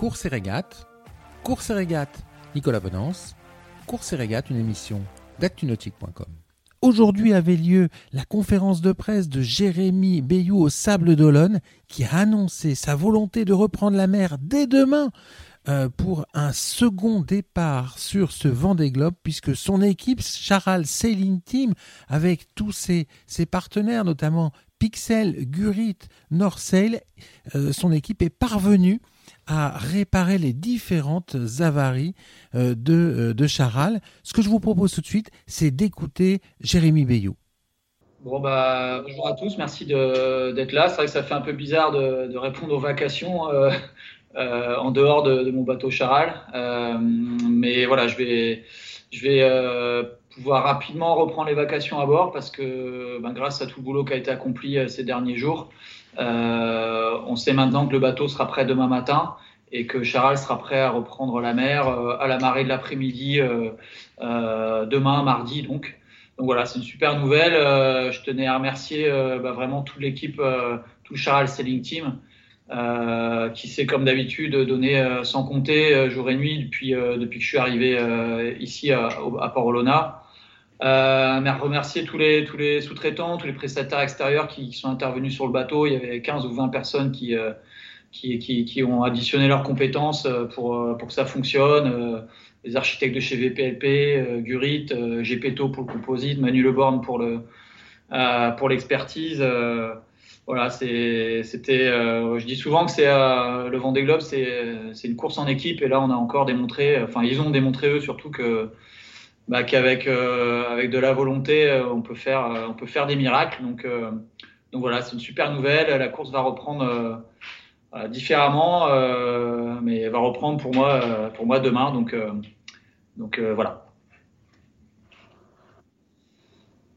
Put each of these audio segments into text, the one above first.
Course et régate, Course et régate, Nicolas Bonance, Course et régate, une émission d'actunautique.com. Aujourd'hui avait lieu la conférence de presse de Jérémy Bayou au Sable d'Olonne qui a annoncé sa volonté de reprendre la mer dès demain euh, pour un second départ sur ce Vendée Globe puisque son équipe Charal Sailing Team avec tous ses, ses partenaires notamment Pixel, Gurit, Norsail, euh, son équipe est parvenue à réparer les différentes avaries euh, de, euh, de Charal. Ce que je vous propose tout de suite, c'est d'écouter Jérémy Bayou. Bon bah bonjour à tous, merci d'être là. C'est vrai que ça fait un peu bizarre de, de répondre aux vacations euh, euh, en dehors de, de, mon bateau Charal, euh, mais voilà, je vais, je vais pouvoir rapidement reprendre les vacations à bord parce que ben, grâce à tout le boulot qui a été accompli ces derniers jours, on sait maintenant que le bateau sera prêt demain matin et que Charal sera prêt à reprendre la mer euh, à la marée de l'après-midi euh, euh, demain, mardi donc. Donc voilà, c'est une super nouvelle. je tenais à remercier bah, vraiment toute l'équipe, tout Charal Selling Team, qui s'est comme d'habitude donné sans compter jour et nuit depuis, depuis que je suis arrivé ici à, à Port-Olona. Euh, remercier tous les, tous les sous-traitants, tous les prestataires extérieurs qui, qui, sont intervenus sur le bateau. Il y avait 15 ou 20 personnes qui, euh, qui, qui, qui, ont additionné leurs compétences euh, pour, euh, pour que ça fonctionne. Euh, les architectes de chez VPLP, Gurit, GPTO pour le composite, Manu Leborn pour le pour l'expertise. Voilà, c'était. je dis souvent que c'est le Vendée Globe, c'est une course en équipe et là on a encore démontré, enfin ils ont démontré eux surtout que bah, qu'avec avec de la volonté on peut faire on peut faire des miracles. Donc donc voilà, c'est une super nouvelle. La course va reprendre euh, différemment, euh, mais elle va reprendre pour moi, euh, pour moi demain. Donc, donc voilà.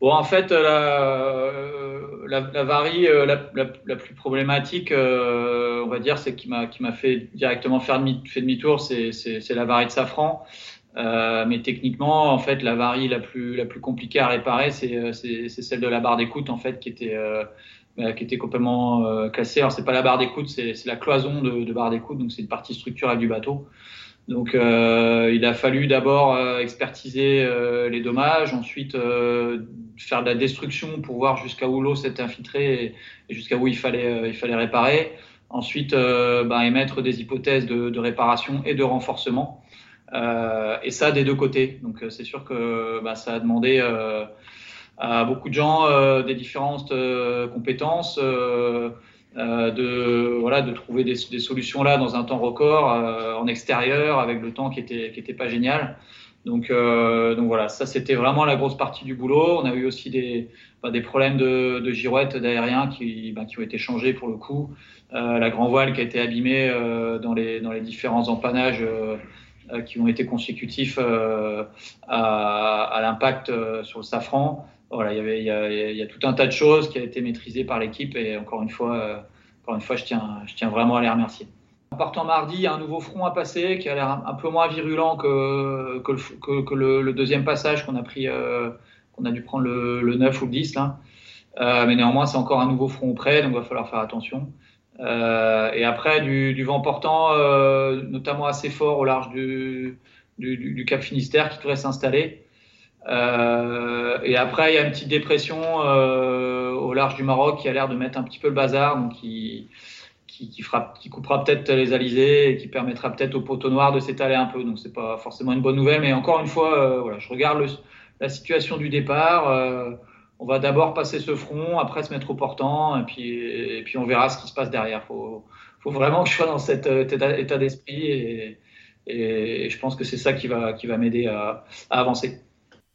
Bon, en fait, la, la, la varie la, la, plus problématique, on va dire, c'est qui m'a qui m'a fait directement faire demi, fait demi-tour, c'est la varie de safran. Euh, mais techniquement, en fait, la varie la plus la plus compliquée à réparer, c'est celle de la barre d'écoute, en fait, qui était euh, euh, qui était complètement euh, cassée. Alors c'est pas la barre d'écoute, c'est la cloison de, de barre d'écoute, donc c'est une partie structurelle du bateau. Donc euh, il a fallu d'abord euh, expertiser euh, les dommages, ensuite faire de la destruction pour voir jusqu'à où l'eau s'était infiltrée et, et jusqu'à où il fallait, il fallait réparer. Ensuite, bah, émettre des hypothèses de, de, réparation et de renforcement. et ça des deux côtés. Donc c'est sûr que bah, ça a demandé beaucoup de gens euh, des différentes euh, compétences. Euh, de voilà de trouver des, des, solutions là dans un temps record en extérieur avec le temps qui était qui était pas génial donc, euh, donc voilà, ça c'était vraiment la grosse partie du boulot. On a eu aussi des, bah, des problèmes de, de girouettes d'aérien qui, bah, qui ont été changés pour le coup. Euh, la grand voile qui a été abîmée euh, dans, les, dans les différents empannages qui ont été consécutifs à, à l'impact sur le safran voilà, il y avait, il y, a, il y, a, tout un tas de choses qui a été maîtrisé par l'équipe et encore une fois, euh, encore une fois, je tiens, je tiens vraiment à les remercier. En partant mardi, il y a un nouveau front à passer qui a l'air un, peu moins virulent que, que, le, que le, le, deuxième passage qu'on a pris, euh, qu'on a dû prendre le, le, 9 ou le 10 là. Euh, mais néanmoins, c'est encore un nouveau front près, donc il va falloir faire attention. Euh, et après, du, du vent portant, euh, notamment assez fort au large du, du, du Cap Finistère qui devrait s'installer. Euh, et après, il y a une petite dépression euh, au large du Maroc qui a l'air de mettre un petit peu le bazar, donc qui, qui, qui, fera, qui coupera peut-être les alizés et qui permettra peut-être au poteau noir de s'étaler un peu. Donc c'est pas forcément une bonne nouvelle, mais encore une fois, euh, voilà, je regarde le, la situation du départ. Euh, on va d'abord passer ce front, après se mettre au portant, et puis, et puis on verra ce qui se passe derrière. Faut, faut vraiment que je sois dans cet euh, état d'esprit et, et, je pense que c'est ça qui va, qui va m'aider à, à avancer.